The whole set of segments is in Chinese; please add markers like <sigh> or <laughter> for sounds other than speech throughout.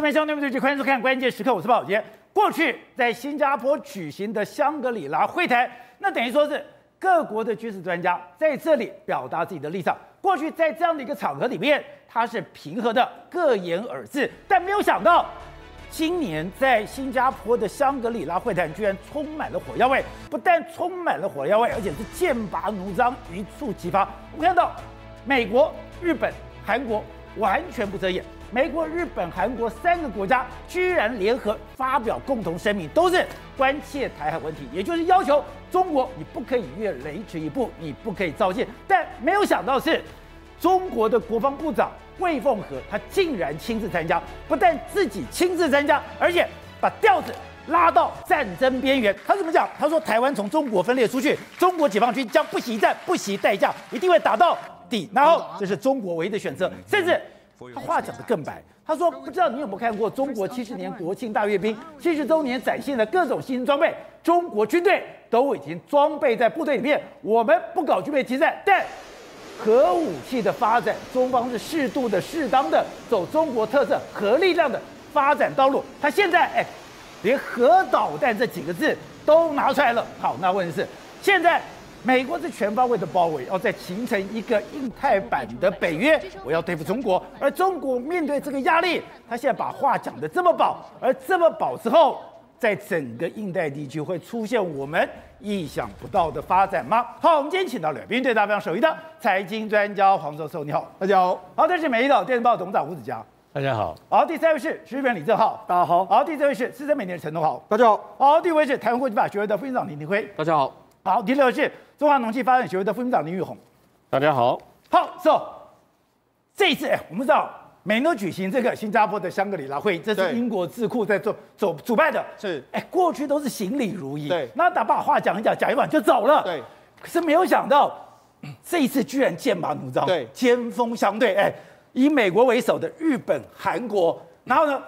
这边兄弟们，对，欢迎收看关键时刻，我是宝杰。过去在新加坡举行的香格里拉会谈，那等于说是各国的军事专家在这里表达自己的立场。过去在这样的一个场合里面，他是平和的，各言而至，但没有想到。今年在新加坡的香格里拉会谈，居然充满了火药味。不但充满了火药味，而且是剑拔弩张，一触即发。我们看到，美国、日本、韩国完全不遮掩。美国、日本、韩国三个国家居然联合发表共同声明，都是关切台海问题，也就是要求中国你不可以越雷池一步，你不可以造舰。但没有想到是，中国的国防部长。魏凤和他竟然亲自参加，不但自己亲自参加，而且把调子拉到战争边缘。他怎么讲？他说台湾从中国分裂出去，中国解放军将不惜一战、不惜代价，一定会打到底。然后这是中国唯一的选择。甚至他话讲得更白，他说不知道你有没有看过中国七十年国庆大阅兵，七十周年展现的各种新装备，中国军队都已经装备在部队里面。我们不搞军备竞赛，但。核武器的发展，中方是适度的、适当的走中国特色核力量的发展道路。他现在哎，连核导弹这几个字都拿出来了。好，那问题是，现在美国是全方位的包围，要在形成一个印太版的北约，我要对付中国。而中国面对这个压力，他现在把话讲得这么饱，而这么饱之后。在整个印太地区会出现我们意想不到的发展吗？好，我们今天请到了对大非常熟悉的财经专家黄教授，你好，大家好。好，这是美丽岛电视报董事长吴子嘉，大家好。好，第三位是时事评李正浩，大家好。好，第四位是资深媒体人陈东豪，大家好。好，第五位是台湾国际法学会的副院长林廷辉，大家好。好，第六是中华农技发展学会的副院长林玉红，大家好。好，so 这一次哎，我们知道。美国举行这个新加坡的香格里拉会议，这是英国智库在做走主办的。是，哎，过去都是行礼如仪。对，那打把话讲一讲，讲一晚就走了。对，可是没有想到，这一次居然剑拔弩张，对，尖锋相对。哎，以美国为首的日本、韩国，然后呢，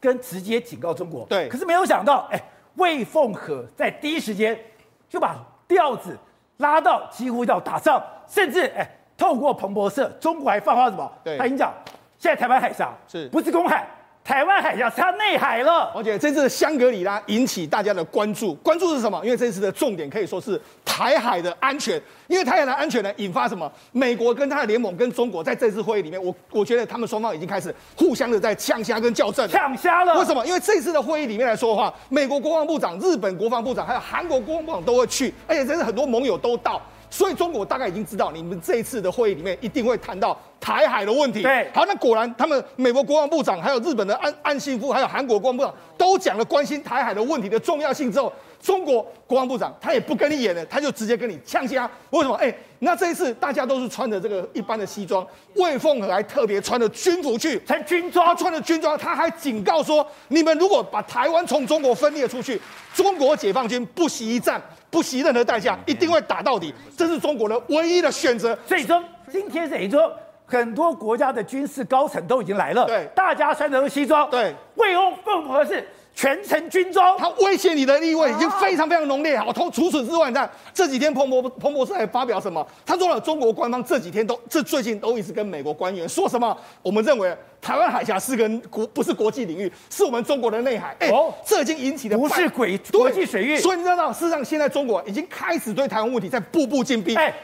跟直接警告中国。对，可是没有想到，哎，魏凤和在第一时间就把调子拉到几乎要打仗，甚至哎，透过彭博社，中国还放话什么？对，他已经讲。现在台湾海峡是不是公海？台湾海峡是它内海了。而且这次的香格里拉引起大家的关注，关注是什么？因为这次的重点可以说是台海的安全。因为台海的安全呢，引发什么？美国跟他的联盟跟中国在这次会议里面，我我觉得他们双方已经开始互相的在呛虾跟校正。呛虾了？为什么？因为这次的会议里面来说的话，美国国防部长、日本国防部长还有韩国国防部长都会去，而且真是很多盟友都到。所以中国大概已经知道，你们这一次的会议里面一定会谈到台海的问题。对，好，那果然他们美国国防部长、还有日本的岸岸信夫、还有韩国国防部长都讲了关心台海的问题的重要性之后，中国国防部长他也不跟你演了，他就直接跟你呛声。为什么？哎，那这一次大家都是穿着这个一般的西装，魏凤和还特别穿着军服去，<laughs> 穿军装，他穿着军装，他还警告说，你们如果把台湾从中国分裂出去，中国解放军不惜一战。不惜任何代价，一定会打到底。这是中国的唯一的选择。所以说，今天等于说，很多国家的军事高层都已经来了。对，大家穿着西装。对，魏凤和是全程军装。他威胁你的意味已经非常非常浓烈。好，除此之外，你看这几天彭博彭博社还发表什么？他说了，中国官方这几天都这最近都一直跟美国官员说什么？我们认为。台湾海峡是跟国，不是国际领域，是我们中国的内海。哎、欸，哦，这已经引起了不是国国际水域。所以你知道，事实上现在中国已经开始对台湾问题在步步进逼。哎、欸，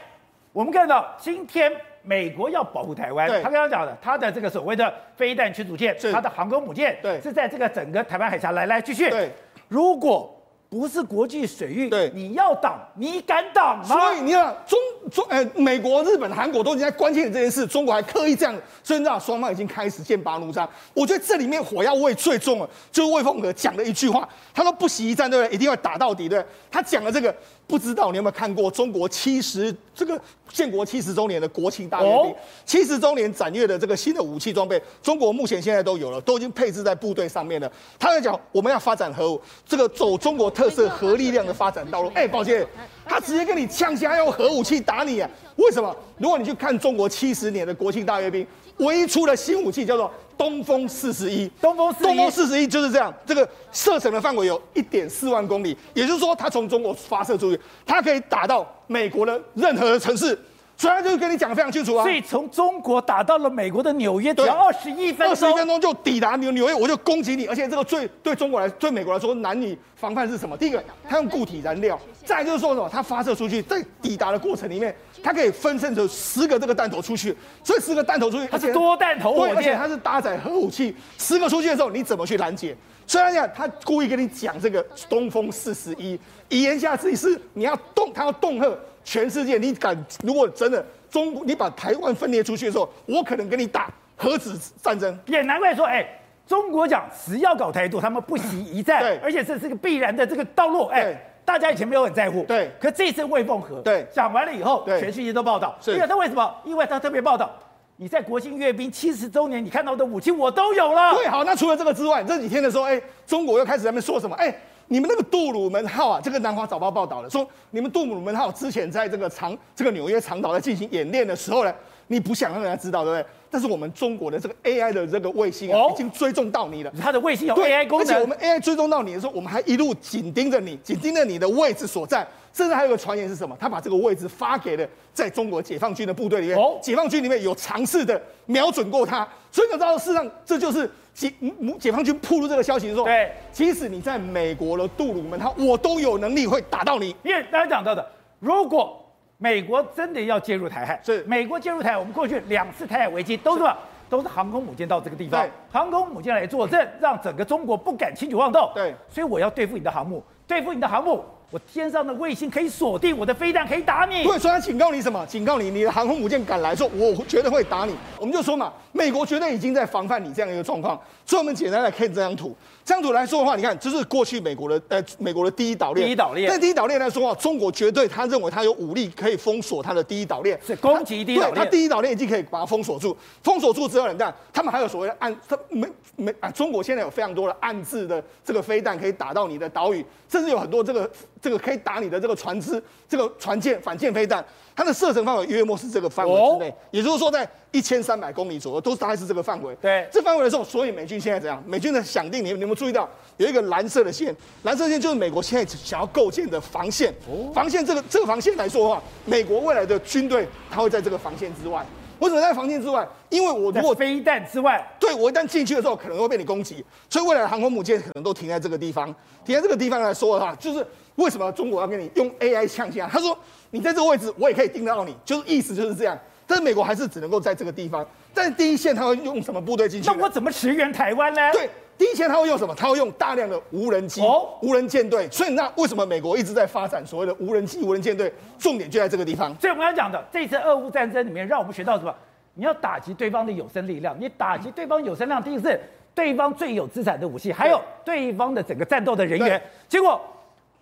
我们看到今天美国要保护台湾，他刚刚讲的，他的这个所谓的飞弹驱逐舰，他的航空母舰，对，是在这个整个台湾海峡来来去去。对，如果。不是国际水域，对，你要挡，你敢挡吗？所以你看，中中，呃，美国、日本、韩国都已经在关切这件事，中国还刻意这样，所以你知道双方已经开始剑拔弩张。我觉得这里面火药味最重了，就是魏凤和讲的一句话，他说不惜一战，对不对？一定要打到底，对不对？他讲了这个。不知道你有没有看过中国七十这个建国七十周年的国庆大阅兵？七十周年展阅的这个新的武器装备，中国目前现在都有了，都已经配置在部队上面了。他在讲我们要发展核武，这个走中国特色核力量的发展道路。哎，抱歉，他直接跟你呛下用核武器打你啊？为什么？如果你去看中国七十年的国庆大阅兵，唯一出的新武器叫做。东风四十一，东风东风四十一就是这样，这个射程的范围有一点四万公里，也就是说，它从中国发射出去，它可以打到美国的任何的城市，所以他就跟你讲的非常清楚啊。所以从中国打到了美国的纽约，只要二十一分钟，二十一分钟就抵达纽纽约，我就攻击你。而且这个最对中国来，对美国来说难以防范是什么？第一个，它用固体燃料；再来就是说什么？它发射出去，在抵达的过程里面，它可以分散成十个这个弹头出去。所以十个弹头出去，它是多弹头火箭，而且它是搭载核武器。十个出去的时候，你怎么去拦截？虽然讲他故意跟你讲这个东风四十一，言下之意是你要动，他要恫吓全世界。你敢如果真的中国，你把台湾分裂出去的时候，我可能跟你打核子战争。也难怪说，哎，中国讲只要搞台独，他们不惜一战，对，而且这是个必然的这个道路。哎，大家以前没有很在乎，对，可这次魏凤和，对，讲完了以后，全世界都报道，是，因为他为什么？因为他特别报道。你在国庆阅兵七十周年，你看到的武器我都有了。对，好，那除了这个之外，这几天的时候，哎，中国又开始在那边说什么？哎，你们那个杜鲁门号啊，这个南华早报报道了，说你们杜鲁门号之前在这个长这个纽约长岛在进行演练的时候呢，你不想让人家知道，对不对？但是我们中国的这个 AI 的这个卫星啊，已经追踪到你了。它的卫星有 AI 功能，而且我们 AI 追踪到你的时候，我们还一路紧盯着你，紧盯着你的位置所在。甚至还有个传言是什么？他把这个位置发给了在中国解放军的部队里面。哦，解放军里面有尝试的瞄准过他。所以你知道，事实上这就是解解放军披露这个消息的时候，对，即使你在美国的杜鲁门他，我都有能力会打到你。因为大家讲到的，如果美国真的要介入台海，是美国介入台海，我们过去两次台海危机都是吧？都是航空母舰到这个地方，航空母舰来作证，让整个中国不敢轻举妄动。对，所以我要对付你的航母，对付你的航母。我天上的卫星可以锁定我的飞弹，可以打你。对，所以他警告你什么？警告你，你的航空母舰敢来说，我绝对会打你。我们就说嘛，美国绝对已经在防范你这样一个状况。所以，我们简单来看这张图。这张图来说的话，你看，这是过去美国的呃，美国的第一岛链。第一岛链。在第一岛链来说的话，中国绝对他认为他有武力可以封锁他的第一岛链，是攻击第一岛链。他第一岛链已经可以把它封锁住。封锁住之后，你看，他们还有所谓的暗，他没没啊？中国现在有非常多的暗制的这个飞弹可以打到你的岛屿，甚至有很多这个这个可以打你的。这个船只、这个船舰、反舰飞弹，它的射程范围约莫是这个范围之内，也就是说，在一千三百公里左右，都是大概是这个范围。对，这范围的时候，所以美军现在怎样？美军的想定，你们你们注意到有一个蓝色的线，蓝色线就是美国现在想要构建的防线。防线这个这个防线来说的话，美国未来的军队它会在这个防线之外。为什么在防线之外？因为我如果飞弹之外，对，我一旦进去的时候，可能会被你攻击，所以未来的航空母舰可能都停在这个地方。停在这个地方来说的话，就是。为什么中国要跟你用 AI 枪击啊？他说你在这个位置，我也可以盯得到你，就是意思就是这样。但是美国还是只能够在这个地方。但是第一线他会用什么部队进去？那我怎么驰援台湾呢？对，第一线他会用什么？他会用大量的无人机、哦、无人舰队。所以那为什么美国一直在发展所谓的无人机、无人舰队？重点就在这个地方。所以我们要讲的这次俄乌战争里面，让我们学到什么？你要打击对方的有生力量，你打击对方有生力量，第一个是对方最有资产的武器，还有对方的整个战斗的人员。结果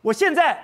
我现在。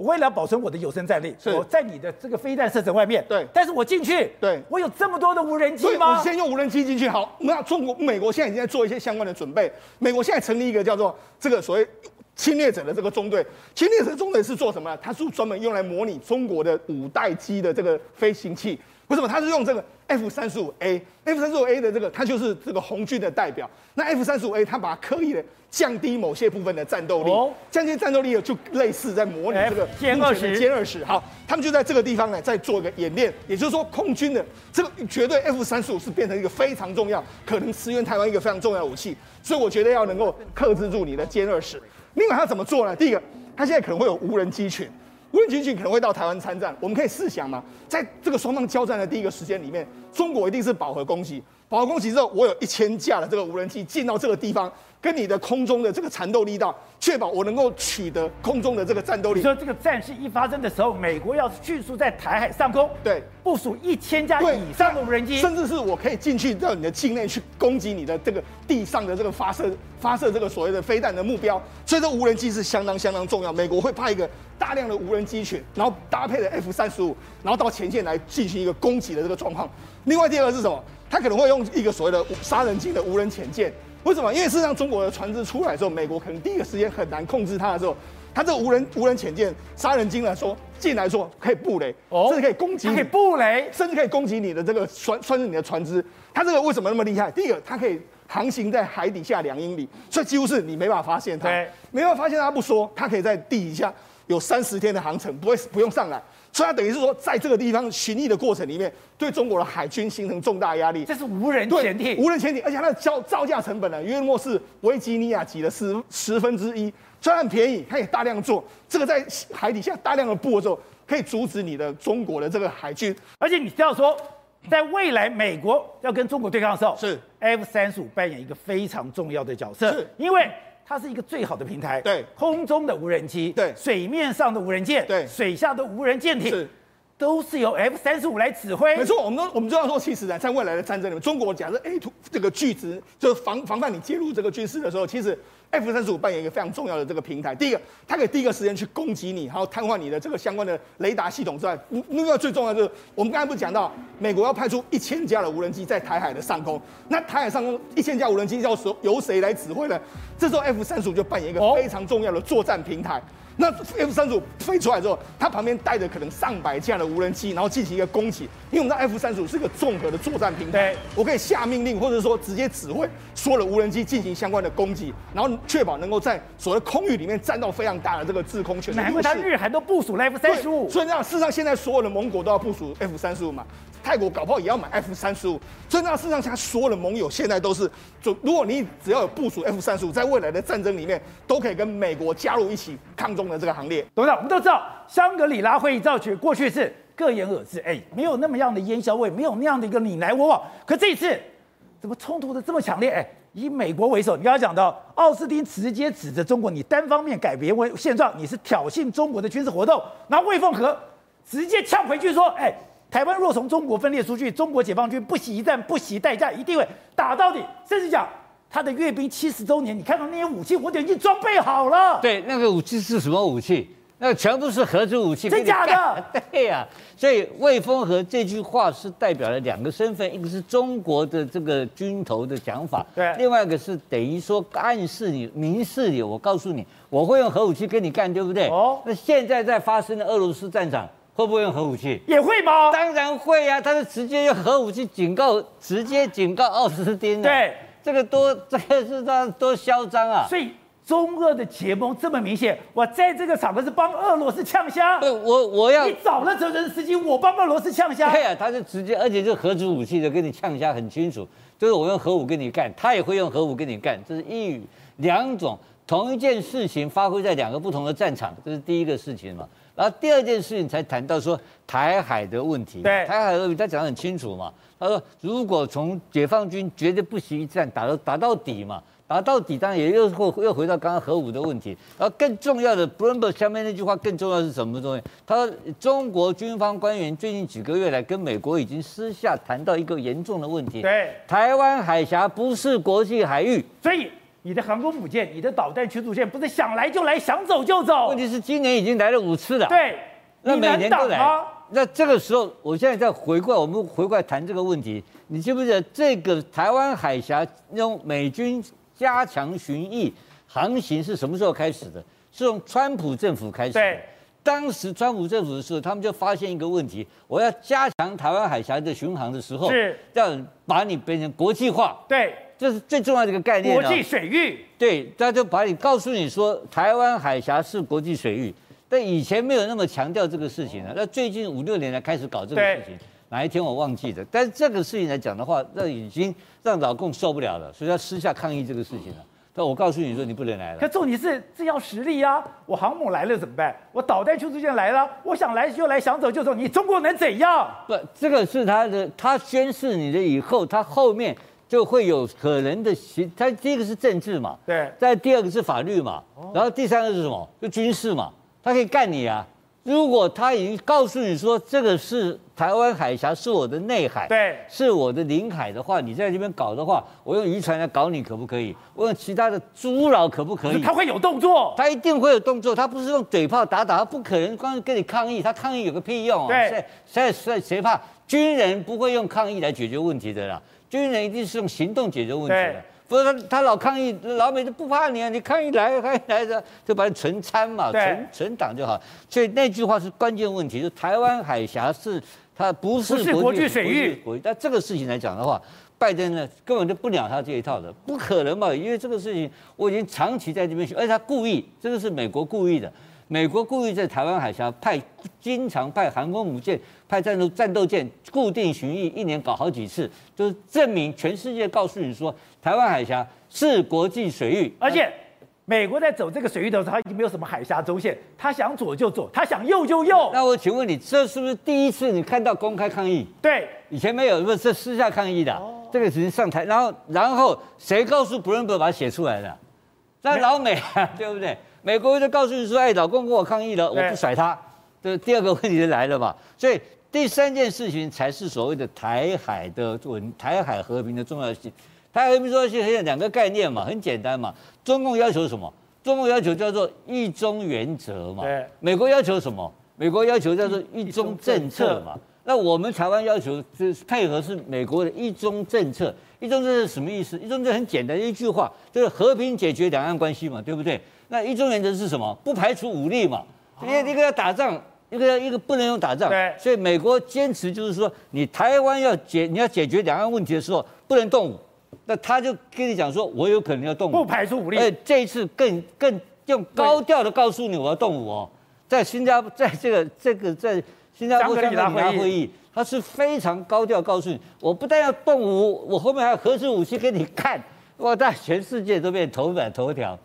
我为了保存我的有生战力，我在你的这个飞弹射程外面。对，但是我进去，对，我有这么多的无人机吗？我先用无人机进去。好，那中国、美国现在已经在做一些相关的准备。美国现在成立一个叫做这个所谓侵略者的这个中队。侵略者中队是做什么？它是专门用来模拟中国的五代机的这个飞行器。为什么？他是用这个 F 三十五 A，F 三十五 A 的这个，它就是这个红军的代表。那 F 三十五 A 它把它刻意的。降低某些部分的战斗力，哦、降低战斗力就类似在模拟这个歼二十，歼二十。好，他们就在这个地方呢，在做一个演练。也就是说，空军的这个绝对 F 三十五是变成一个非常重要，可能支援台湾一个非常重要的武器。所以我觉得要能够克制住你的歼二十。另外，他怎么做呢？第一个，他现在可能会有无人机群，无人机群可能会到台湾参战。我们可以试想嘛，在这个双方交战的第一个时间里面，中国一定是饱和攻击，饱和攻击之后，我有一千架的这个无人机进到这个地方。跟你的空中的这个缠斗力道，确保我能够取得空中的这个战斗力。你说这个战事一发生的时候，美国要迅速在台海上空对部署一千架以上的无人机，甚至是我可以进去到你的境内去攻击你的这个地上的这个发射发射这个所谓的飞弹的目标。所以这无人机是相当相当重要。美国会派一个大量的无人机群，然后搭配的 F 三十五，然后到前线来进行一个攻击的这个状况。另外第二个是什么？他可能会用一个所谓的杀人机的无人潜舰。为什么？因为事实上，中国的船只出来之后，美国可能第一个时间很难控制它的时候，它这个无人无人潜舰杀人鲸来说进来说可以布雷，哦，甚至可以攻击，可以布雷，甚至可以攻击你的这个船，算是你的船只。它这个为什么那么厉害？第一个，它可以航行在海底下两英里，所以几乎是你没办法发现它，没办法发现它不说，它可以在地底下有三十天的航程，不会不用上来。所以它等于是说，在这个地方巡弋的过程里面，对中国的海军形成重大压力。这是无人潜艇，无人潜艇，而且它的造造价成本呢，约莫是维吉尼亚级的十十分之一，虽然很便宜，它也大量做，这个在海底下大量的布的时候，可以阻止你的中国的这个海军。而且你知道说，在未来美国要跟中国对抗的时候，是 F 三十五扮演一个非常重要的角色，是因为。它是一个最好的平台，对，空中的无人机，对，水面上的无人舰，对，水下的无人舰艇，是，都是由 F 三十五来指挥。没错，我们都我们就要说，其实呢，在未来的战争里面，中国假设 A 图这个巨值，就是防防范你介入这个军事的时候，其实。F 三十五扮演一个非常重要的这个平台。第一个，它可以第一个时间去攻击你，然后瘫痪你的这个相关的雷达系统之外，另外最重要的就是，我们刚才不是讲到，美国要派出一千架的无人机在台海的上空，那台海上空一千架无人机要由谁来指挥呢？这时候 F 三十五就扮演一个非常重要的作战平台。那 F 三十五飞出来之后，它旁边带着可能上百架的无人机，然后进行一个攻击。因为我们的 F 三十五是个综合的作战平台，我可以下命令，或者说直接指挥所有的无人机进行相关的攻击，然后确保能够在所谓空域里面占到非常大的这个制空权。难怪他日韩都部署了 F 三十五。所以这样，事实上现在所有的盟国都要部署 F 三十五嘛。泰国搞不好也要买 F 三十五，所以那事实上，现在所有的盟友现在都是，就如果你只要有部署 F 三十五，在未来的战争里面，都可以跟美国加入一起抗中的这个行列。董事长，我们都知道香格里拉会议造曲过去是各言而志，哎，没有那么样的烟硝味，没有那样的一个你来我往。可这一次怎么冲突的这么强烈？哎，以美国为首，你刚才讲到奥斯汀直接指责中国，你单方面改变为现状，你是挑衅中国的军事活动。然后魏凤和直接呛回去说，哎。台湾若从中国分裂出去，中国解放军不惜一战，不惜代价，一定会打到底。甚至讲他的阅兵七十周年，你看到那些武器，我都已经装备好了。对，那个武器是什么武器？那全部是合资武器。真假的？对呀、啊。所以魏峰和这句话是代表了两个身份，一个是中国的这个军头的讲法，对。另外一个是等于说暗示你、明示你，我告诉你，我会用核武器跟你干，对不对？哦。那现在在发生的俄罗斯战场。会不会用核武器？也会吗？当然会呀、啊，他是直接用核武器警告，直接警告奥斯汀的。对，这个多，<laughs> 这个是他多嚣张啊！所以中俄的结盟这么明显，我在这个场合是帮俄罗斯呛虾。对，我我要你找了泽连斯基，我帮俄罗斯呛虾。对啊，他就直接，而且就核子武器的跟你呛虾很清楚，就是我用核武跟你干，他也会用核武跟你干，这是一语两种，同一件事情发挥在两个不同的战场，这是第一个事情嘛。然后第二件事情才谈到说台海的问题，对台海的问题他讲得很清楚嘛。他说如果从解放军绝对不惜一战打到打到底嘛，打到底当然也又会又回到刚刚核武的问题。然后更重要的，Bloomberg 下面那句话更重要是什么东西？他说中国军方官员最近几个月来跟美国已经私下谈到一个严重的问题，对，台湾海峡不是国际海域，所以。你的航空母舰，你的导弹驱逐舰，不是想来就来，想走就走。问题是今年已经来了五次了。对，那每年都来。那这个时候，我现在再回过来，我们回过来谈这个问题。你记不记得这个台湾海峡用美军加强巡弋航行是什么时候开始的？是从川普政府开始。对，当时川普政府的时候，他们就发现一个问题：我要加强台湾海峡的巡航的时候，是要把你变成国际化。对。这是最重要的一个概念。国际水域，对，他就把你告诉你说，台湾海峡是国际水域，但以前没有那么强调这个事情了。那最近五六年来开始搞这个事情，哪一天我忘记了。但是这个事情来讲的话，那已经让老共受不了了，所以他私下抗议这个事情了。但我告诉你说，你不能来了。可重点是这要实力啊！我航母来了怎么办？我导弹驱逐舰来了，我想来就来，想走就走，你中国能怎样？不，这个是他的，他宣示你的以后，他后面。就会有可能的行，他第一个是政治嘛，对，再第二个是法律嘛，然后第三个是什么？就军事嘛，他可以干你啊！如果他已经告诉你说这个是台湾海峡是我的内海，对，是我的领海的话，你在这边搞的话，我用渔船来搞你可不可以？我用其他的阻挠可不可以？他会有动作，他一定会有动作，他不是用嘴炮打打，他不可能光跟你抗议，他抗议有个屁用啊！对，谁谁谁怕？军人不会用抗议来解决问题的啦。军人一定是用行动解决问题的，不是他他老抗议，老美就不怕你啊！你抗议来抗议来的，就把你存参嘛，存存党就好。所以那句话是关键问题，就台湾海峡是它不是国际水域，但这个事情来讲的话，拜登呢根本就不鸟他这一套的，不可能嘛，因为这个事情我已经长期在这边学，而且他故意，这个是美国故意的。美国故意在台湾海峡派经常派航空母舰、派战斗战斗舰固定巡弋，一年搞好几次，就是证明全世界告诉你说，台湾海峡是国际水域，而且。美国在走这个水域的时候，他已经没有什么海峡中线，他想左就左，他想右就右。那我请问你，这是不是第一次你看到公开抗议？对，以前没有，不是是私下抗议的。哦、这个只是上台，然后然后谁告诉 Bloomberg 把它写出来的？那老美啊，对不对？美国就告诉你说，哎，老公跟我抗议了，我不甩他。这第二个问题就来了嘛。所以第三件事情才是所谓的台海的稳，台海和平的重要性。台海和平重要性很有两个概念嘛，很简单嘛。中共要求什么？中共要求叫做一中原则嘛。对。美国要求什么？美国要求叫做一中政策嘛。那我们台湾要求就是配合是美国的一中政策。一中政策是什么意思？一中政策很简单一句话，就是和平解决两岸关系嘛，对不对？那一中原则是什么？不排除武力嘛。因为一个要打仗，一个一个不能用打仗。对。所以美国坚持就是说，你台湾要解你要解决两岸问题的时候，不能动武。那他就跟你讲说，我有可能要动武，不排除武力。哎，这一次更更用高调的告诉你，我要动武哦，在新加坡，在这个这个在新加坡香格里拉会议，他是非常高调告诉你，我不但要动武，我后面还有核子武器给你看，哇，在全世界都变头版头条。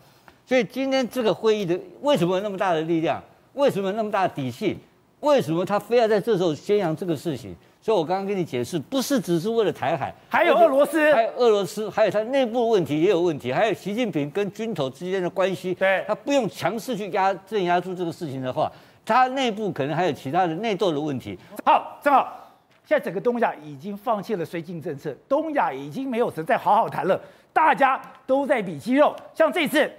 所以今天这个会议的为什么有那么大的力量？为什么那么大的底气？为什么他非要在这时候宣扬这个事情？所以我刚刚跟你解释，不是只是为了台海，还有俄罗斯，还有俄罗斯，还有他内部问题也有问题，还有习近平跟军头之间的关系。对，他不用强势去压镇压住这个事情的话，他内部可能还有其他的内斗的问题。好，正好，现在整个东亚已经放弃了绥靖政策，东亚已经没有谁再好好谈了，大家都在比肌肉。像这次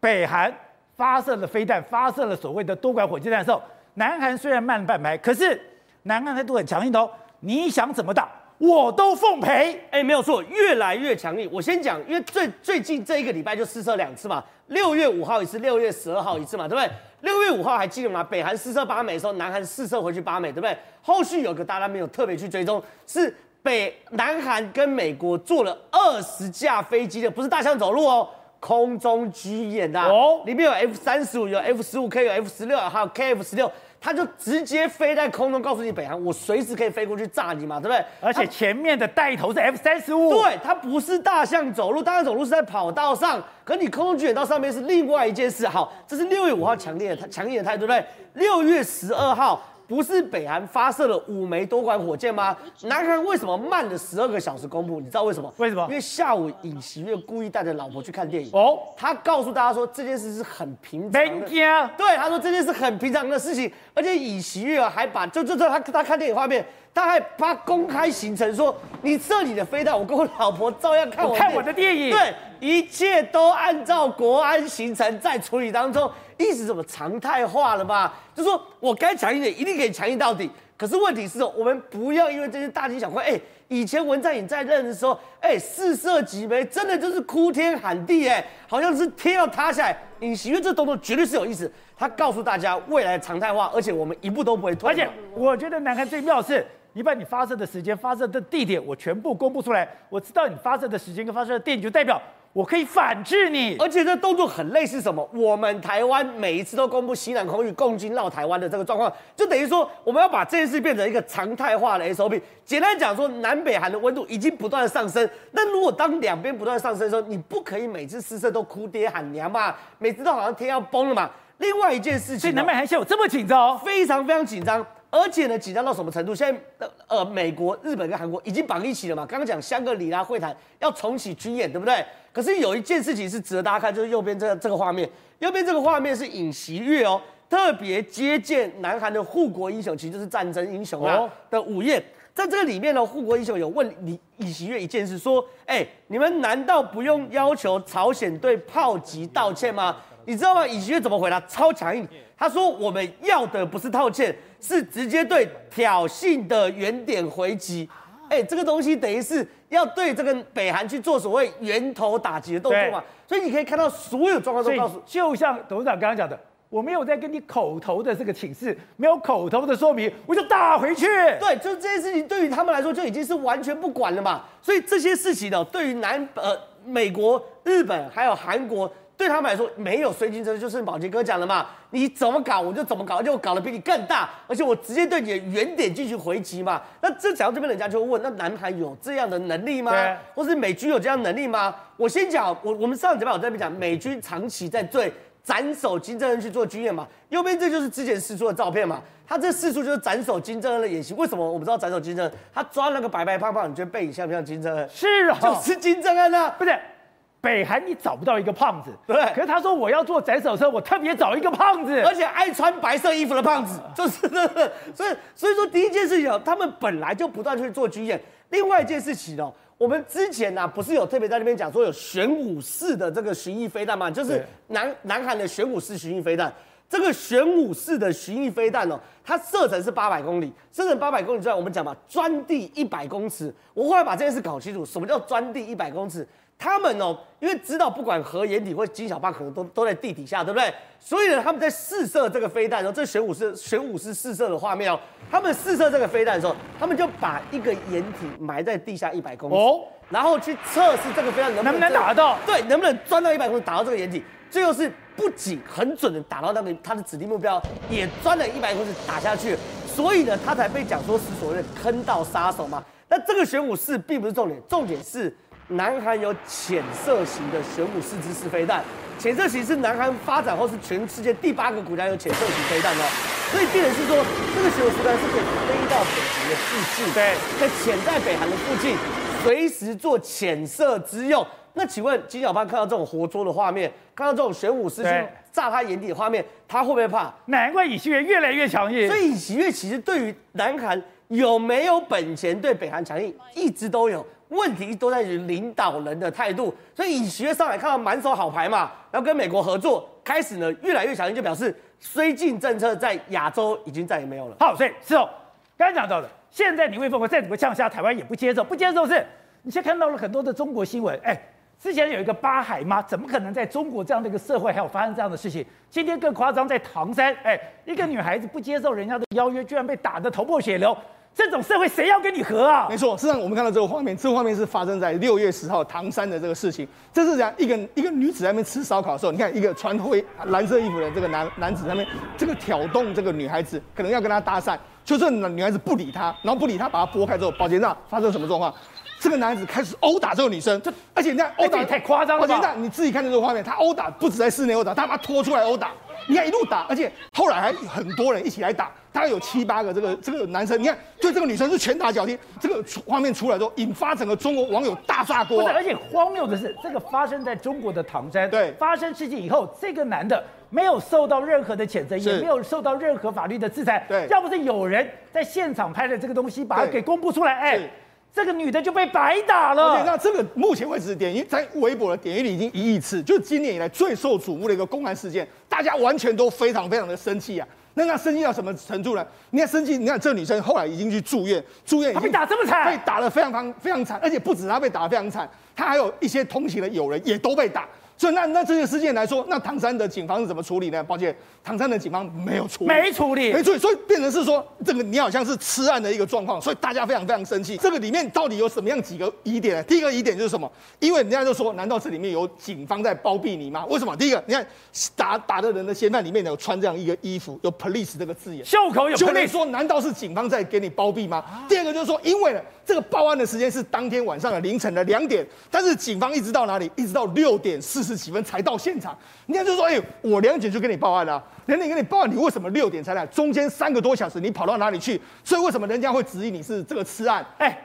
北韩发射了飞弹，发射了所谓的多管火箭弹的时候，南韩虽然慢半拍，可是南韩态度很强硬的哦。你想怎么打，我都奉陪。哎，没有错，越来越强硬。我先讲，因为最最近这一个礼拜就试射两次嘛，六月五号一次，六月十二号一次嘛，对不对？六月五号还记得吗？北韩试射八枚的时候，南韩试射回去八枚，对不对？后续有个大家没有特别去追踪，是北南韩跟美国做了二十架飞机的，不是大象走路哦，空中军演的哦，里面有 F 三十五，有 F 十五 K，有 F 十六，还有 KF 十六。它就直接飞在空中，告诉你北韩，我随时可以飞过去炸你嘛，对不对？而且前面的带头是 F 三十五，对，它不是大象走路，大象走路是在跑道上，可你空中军演到上面是另外一件事。好，这是六月五号强烈的、强硬的态度，对不对？六月十二号。不是北韩发射了五枚多管火箭吗？南韩为什么慢了十二个小时公布？你知道为什么？为什么？因为下午尹锡悦故意带着老婆去看电影哦，他告诉大家说这件事是很平常的，对，他说这件事很平常的事情，而且尹锡悦还把就就这他他看电影画面，他还把公开行程说，你这里的飞弹，我跟我老婆照样看我看我的电影，对，一切都按照国安行程在处理当中。意思怎么常态化了吧？就说我该强硬点，一定可以强硬到底。可是问题是，我们不要因为这些大惊小怪。哎，以前文在寅在任的时候，哎，四射几枚，真的就是哭天喊地，哎，好像是天要塌下来。尹锡悦这动作绝对是有意思，他告诉大家未来常态化，而且我们一步都不会退。而且我觉得南韩最妙是，你把你发射的时间、发射的地点，我全部公布出来，我知道你发射的时间跟发射的地点，就代表。我可以反制你，而且这动作很类似什么？我们台湾每一次都公布西南空域共军绕台湾的这个状况，就等于说我们要把这件事变成一个常态化的 SOP。简单讲说，南北韩的温度已经不断上升。那如果当两边不断上升的时候，你不可以每次试射都哭爹喊娘嘛？每次都好像天要崩了嘛？另外一件事情，所以南北韩现在有这么紧张？非常非常紧张，而且呢，紧张到什么程度？现在呃，美国、日本跟韩国已经绑一起了嘛？刚刚讲香格里拉会谈要重启军演，对不对？可是有一件事情是值得大家看，就是右边这个这个画面，右边这个画面是尹锡悦哦，特别接见南韩的护国英雄，其实就是战争英雄啊的午宴。在这个里面呢，护国英雄有问李尹锡悦一件事，说：哎，你们难道不用要求朝鲜对炮击道歉吗？你知道吗？尹锡悦怎么回答？超强硬，他说：我们要的不是道歉，是直接对挑衅的原点回击。哎，这个东西等于是要对这个北韩去做所谓源头打击的动作嘛，所以你可以看到所有状况都告诉，就像董事长刚刚讲的，我没有在跟你口头的这个请示，没有口头的说明，我就打回去。对，就这些事情对于他们来说就已经是完全不管了嘛。所以这些事情呢，对于南呃美国、日本还有韩国。对他们来说，没有绥靖政策，就是宝杰哥讲的嘛，你怎么搞我就怎么搞，而且我搞得比你更大，而且我直接对你的原点进行回击嘛。那这讲到这边，人家就会问，那南韩有这样的能力吗？或是美军有这样的能力吗？我先讲，我我们上礼拜我在那边讲，美军长期在对斩首金正恩去做军演嘛。右边这就是之前释出的照片嘛，他这释出就是斩首金正恩的演习。为什么我们知道斩首金正恩？他抓那个白白胖胖，你觉得背影像不像金正恩？是啊，就是金正恩啊，不是。北韩你找不到一个胖子，对。可是他说我要做斩首车，我特别找一个胖子，而且爱穿白色衣服的胖子，就是。所 <laughs> 以所以说第一件事情哦，他们本来就不断去做军演。另外一件事情哦，我们之前呢不是有特别在那边讲说有玄武四的这个巡弋飞弹嘛？就是南南韩的玄武四巡弋飞弹。这个玄武式的巡弋飞弹哦，它射程是八百公里，射程八百公里之外，我们讲嘛，钻地一百公尺。我后来把这件事搞清楚，什么叫钻地一百公尺？他们哦，因为知道不管核掩体或金小胖可能都都在地底下，对不对？所以呢，他们在试射这个飞弹的时候，这玄武是玄武是试射的画面哦。他们试射这个飞弹的时候，他们就把一个掩体埋在地下一百公尺，哦、然后去测试这个飞弹能不能，能不能打得到，对，能不能钻到一百公尺打到这个掩体。最后是不仅很准的打到那个他的指定目标，也钻了一百公尺打下去。所以呢，他才被讲说是所谓的坑道杀手嘛。那这个玄武四并不是重点，重点是。南韩有潜射型的玄武四支式飞弹，潜射型是南韩发展后是全世界第八个国家有潜射型飞弹哦，所以变成是说这个玄武四弹是可以飞到北韩的附近，对，在潜在北韩的附近，随时做潜射之用。那请问金小胖看到这种活捉的画面，看到这种玄武师去炸他眼底的画面，他会不会怕？难怪尹锡悦越来越强硬。所以尹锡悦其实对于南韩有没有本钱对北韩强硬，一直都有。问题都在于领导人的态度，所以尹锡悦上来看到满手好牌嘛，然后跟美国合作，开始呢越来越强硬，就表示绥靖政策在亚洲已经再也没有了。好，所以是哦，刚才讲到的，现在你魏凤和再怎么呛下，台湾也不接受，不接受是，你现在看到了很多的中国新闻，哎，之前有一个八海吗？怎么可能在中国这样的一个社会还有发生这样的事情？今天更夸张，在唐山，哎，一个女孩子不接受人家的邀约，居然被打得头破血流。这种社会谁要跟你和啊？没错，事实上我们看到这个画面，这个画面是发生在六月十号唐山的这个事情。这是讲一个一个女子在那边吃烧烤的时候，你看一个穿灰蓝色衣服的这个男男子在那边这个挑动这个女孩子，可能要跟她搭讪，就这女孩子不理他，然后不理他，把他拨开之后，宝杰长发生什么状况？这个男子开始殴打这个女生，而且你看殴打也太夸张了。而且那，你自己看这个画面，他殴打不止在室内殴打，他把他拖出来殴打。你看一路打，而且后来还很多人一起来打，大概有七八个这个这个男生，你看对这个女生是拳打脚踢，这个画面出来之后，引发整个中国网友大炸锅。而且荒谬的是，这个发生在中国的唐山，对，发生事情以后，这个男的没有受到任何的谴责，也没有受到任何法律的制裁，对，要不是有人在现场拍的这个东西，把它给公布出来，哎。这个女的就被白打了。那这个目前为止点击在微博的点击率已经一亿次，就是今年以来最受瞩目的一个公安事件，大家完全都非常非常的生气啊。那那生气到什么程度呢？你看生气，你看这个女生后来已经去住院，住院已经被打这么惨，被打得非常非常非常惨，而且不止她被打得非常惨，她还有一些同行的友人也都被打。所以那那这个事件来说，那唐山的警方是怎么处理呢？抱歉，唐山的警方没有处理，没处理，没处理，所以变成是说，这个你好像是吃案的一个状况，所以大家非常非常生气。这个里面到底有什么样几个疑点呢？第一个疑点就是什么？因为人家就说，难道这里面有警方在包庇你吗？为什么？第一个，你看打打的人的嫌犯里面有穿这样一个衣服，有 police 这个字眼，袖口有 police，就说难道是警方在给你包庇吗？啊、第二个就是说，因为呢，这个报案的时间是当天晚上的凌晨的两点，但是警方一直到哪里？一直到六点四十几分才到。现场，人家就说：“哎、欸，我两点就跟你报案了，两点跟你报案，你为什么六点才来？中间三个多小时，你跑到哪里去？所以为什么人家会质疑你是这个吃案？哎、欸，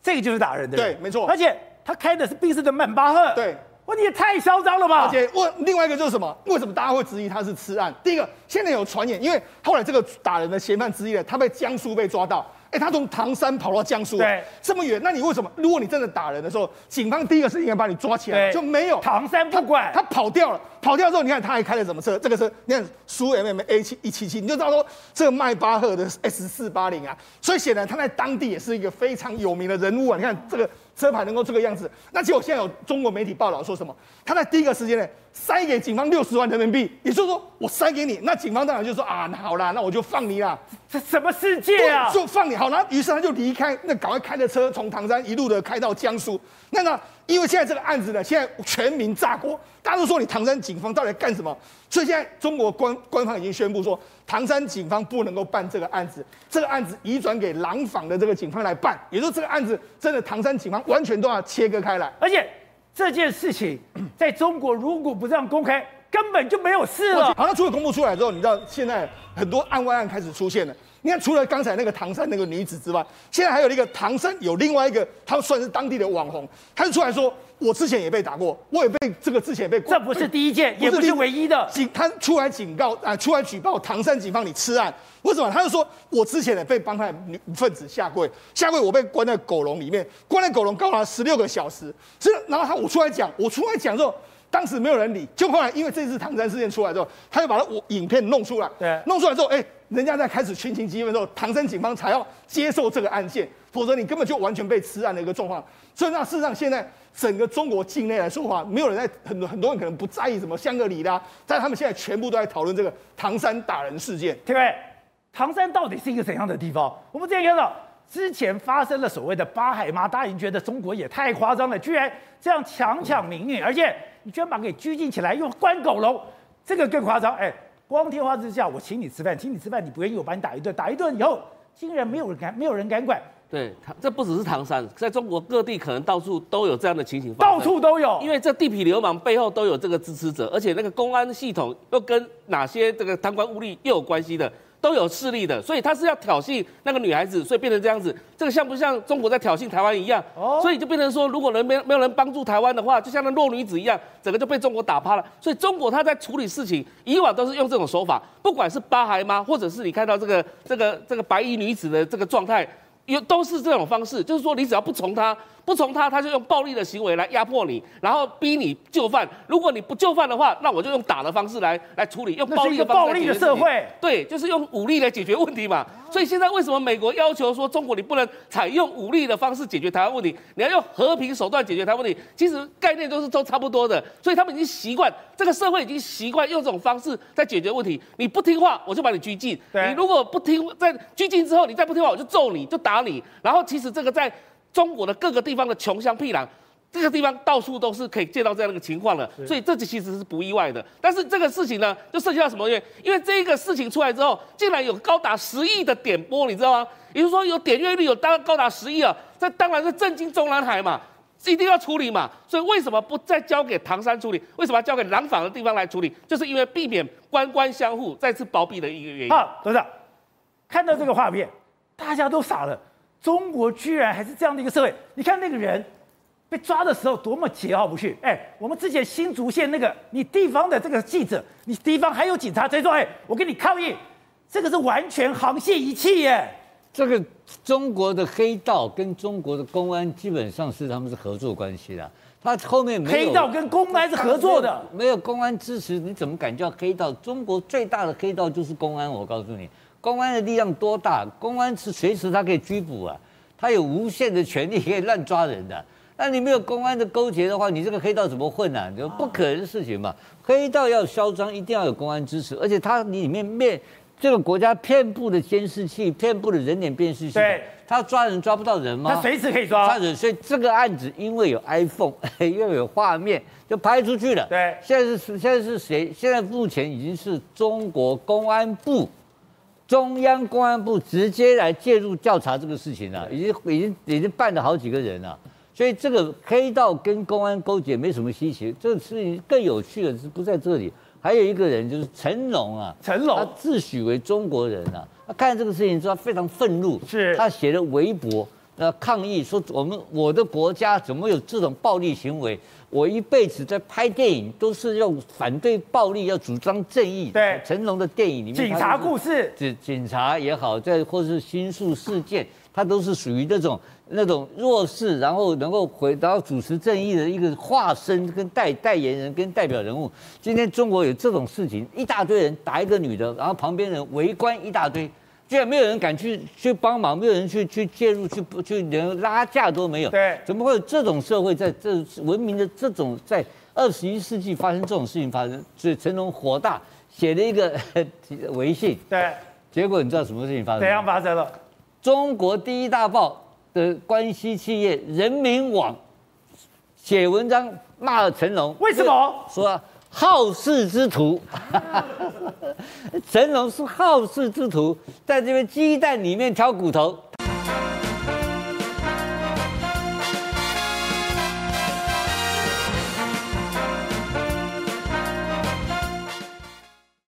这个就是打人的，对，没错。而且他开的是宾士的曼巴赫，对，哇，你也太嚣张了吧！而且问另外一个就是什么？为什么大家会质疑他是吃案？第一个，现在有传言，因为后来这个打人的嫌犯之一呢，他被江苏被抓到。”哎，他从唐山跑到江苏，对，这么远，那你为什么？如果你真的打人的时候，警方第一个是应该把你抓起来，就没有唐山不管他，他跑掉了，跑掉之后，你看他还开了什么车？这个车，你看苏 M M A 七一七七，你就知道说这个迈巴赫的 S 四八零啊，所以显然他在当地也是一个非常有名的人物啊。你看这个车牌能够这个样子，那结果现在有中国媒体报道说什么？他在第一个时间内塞给警方六十万人民币，也就是说我塞给你，那警方当然就说啊，那好啦，那我就放你啦。这什么世界啊？就放你好，然后于是他就离开，那赶快开着车从唐山一路的开到江苏。那那因为现在这个案子呢，现在全民炸锅，大家都说你唐山警方到底在干什么？所以现在中国官官方已经宣布说，唐山警方不能够办这个案子，这个案子移转给廊坊的这个警方来办，也就是这个案子真的唐山警方完全都要切割开来。而且这件事情在中国如果不这样公开，根本就没有事了。好，像除了公布出来之后，你知道现在很多案外案开始出现了。你看，除了刚才那个唐山那个女子之外，现在还有一个唐山有另外一个，他算是当地的网红，他就出来说，我之前也被打过，我也被这个之前也被，这不是第一件，也不是唯一的。警他出来警告啊，出来举报唐山警方你吃案，为什么？他就说我之前也被帮派女分子下跪，下跪我被关在狗笼里面，关在狗笼高达十六个小时，是然后他我出来讲，我出来讲之后。当时没有人理，就后来因为这次唐山事件出来之后，他就把他我影片弄出来，对，弄出来之后，哎，人家在开始群情激愤之后，唐山警方才要接受这个案件，否则你根本就完全被吃案的一个状况。所以那事实上，现在整个中国境内来说话，没有人在很多很多人可能不在意什么香格里拉，但他们现在全部都在讨论这个唐山打人事件。对不对？唐山到底是一个怎样的地方？我们之前看到之前发生了所谓的八海妈，大家已经觉得中国也太夸张了，居然这样强抢民女，而且。你居然把给拘禁起来，又关狗笼，这个更夸张。哎，光天化日之下，我请你吃饭，请你吃饭，你不愿意，我把你打一顿，打一顿以后，竟然没有人敢，没有人敢管。对，这不只是唐山，在中国各地可能到处都有这样的情形发生，到处都有。因为这地痞流氓背后都有这个支持者，而且那个公安系统又跟哪些这个贪官污吏又有关系的。都有势力的，所以他是要挑衅那个女孩子，所以变成这样子。这个像不像中国在挑衅台湾一样？哦，所以就变成说，如果人没没有人帮助台湾的话，就像那弱女子一样，整个就被中国打趴了。所以中国他在处理事情，以往都是用这种手法，不管是八孩妈，或者是你看到这个这个这个白衣女子的这个状态，有都是这种方式，就是说你只要不从他。不从他，他就用暴力的行为来压迫你，然后逼你就范。如果你不就范的话，那我就用打的方式来来处理，用暴力的方式。暴力的社会，对，就是用武力来解决问题嘛。所以现在为什么美国要求说中国你不能采用武力的方式解决台湾问题，你要用和平手段解决台湾问题？其实概念都是都差不多的。所以他们已经习惯，这个社会已经习惯用这种方式在解决问题。你不听话，我就把你拘禁。你如果不听，在拘禁之后你再不听话，我就揍你，就打你。然后其实这个在。中国的各个地方的穷乡僻壤，这个地方到处都是可以见到这样的一个情况了，所以这其实是不意外的。但是这个事情呢，就涉及到什么原因？因为这个事情出来之后，竟然有高达十亿的点播，你知道吗？也就是说有点阅率有当高达十亿啊，这当然是震惊中南海嘛，一定要处理嘛。所以为什么不再交给唐山处理？为什么要交给廊坊的地方来处理？就是因为避免官官相护，再次包庇的一个原因。好，董事长，看到这个画面，大家都傻了。中国居然还是这样的一个社会，你看那个人被抓的时候多么桀骜不驯。哎，我们之前新竹县那个，你地方的这个记者，你地方还有警察，谁说？哎，我跟你抗议，这个是完全沆瀣一气耶。这个中国的黑道跟中国的公安基本上是他们是合作关系的，他后面没有黑道跟公安是合作的，没有公安支持，你怎么敢叫黑道？中国最大的黑道就是公安，我告诉你。公安的力量多大？公安是随时他可以拘捕啊，他有无限的权利可以乱抓人的。那你没有公安的勾结的话，你这个黑道怎么混呢、啊？就不可能的事情嘛。黑道要嚣张，一定要有公安支持，而且他里面面这个国家遍布的监视器，遍布的人脸辨识器，对，他抓人抓不到人吗？他随时可以抓。抓人，所以这个案子因为有 iPhone，<laughs> 又有画面，就拍出去了。对，现在是现在是谁？现在目前已经是中国公安部。中央公安部直接来介入调查这个事情了，已经已经已经办了好几个人了，所以这个黑道跟公安勾结没什么稀奇。这个事情更有趣的是不在这里，还有一个人就是成龙啊，成龙，他自诩为中国人啊，他看这个事情之后非常愤怒，是他写了微博，呃，抗议说我们我的国家怎么有这种暴力行为？我一辈子在拍电影，都是用反对暴力，要主张正义。对，成龙的电影里面，警察故事，警警察也好，在或是新宿事件，他都是属于那种那种弱势，然后能够回，然后主持正义的一个化身跟代代言人跟代表人物。今天中国有这种事情，一大堆人打一个女的，然后旁边人围观一大堆。居然没有人敢去去帮忙，没有人去去介入，去去连拉架都没有。对，怎么会有这种社会，在这文明的这种在二十一世纪发生这种事情发生？所以成龙火大，写了一个 <laughs> 微信。对，结果你知道什么事情发生？怎样发生了？中国第一大报的关系企业人民网写文章骂了成龙，为什么？说好事之徒，<laughs> 成龙是好事之徒，在这边鸡蛋里面挑骨头，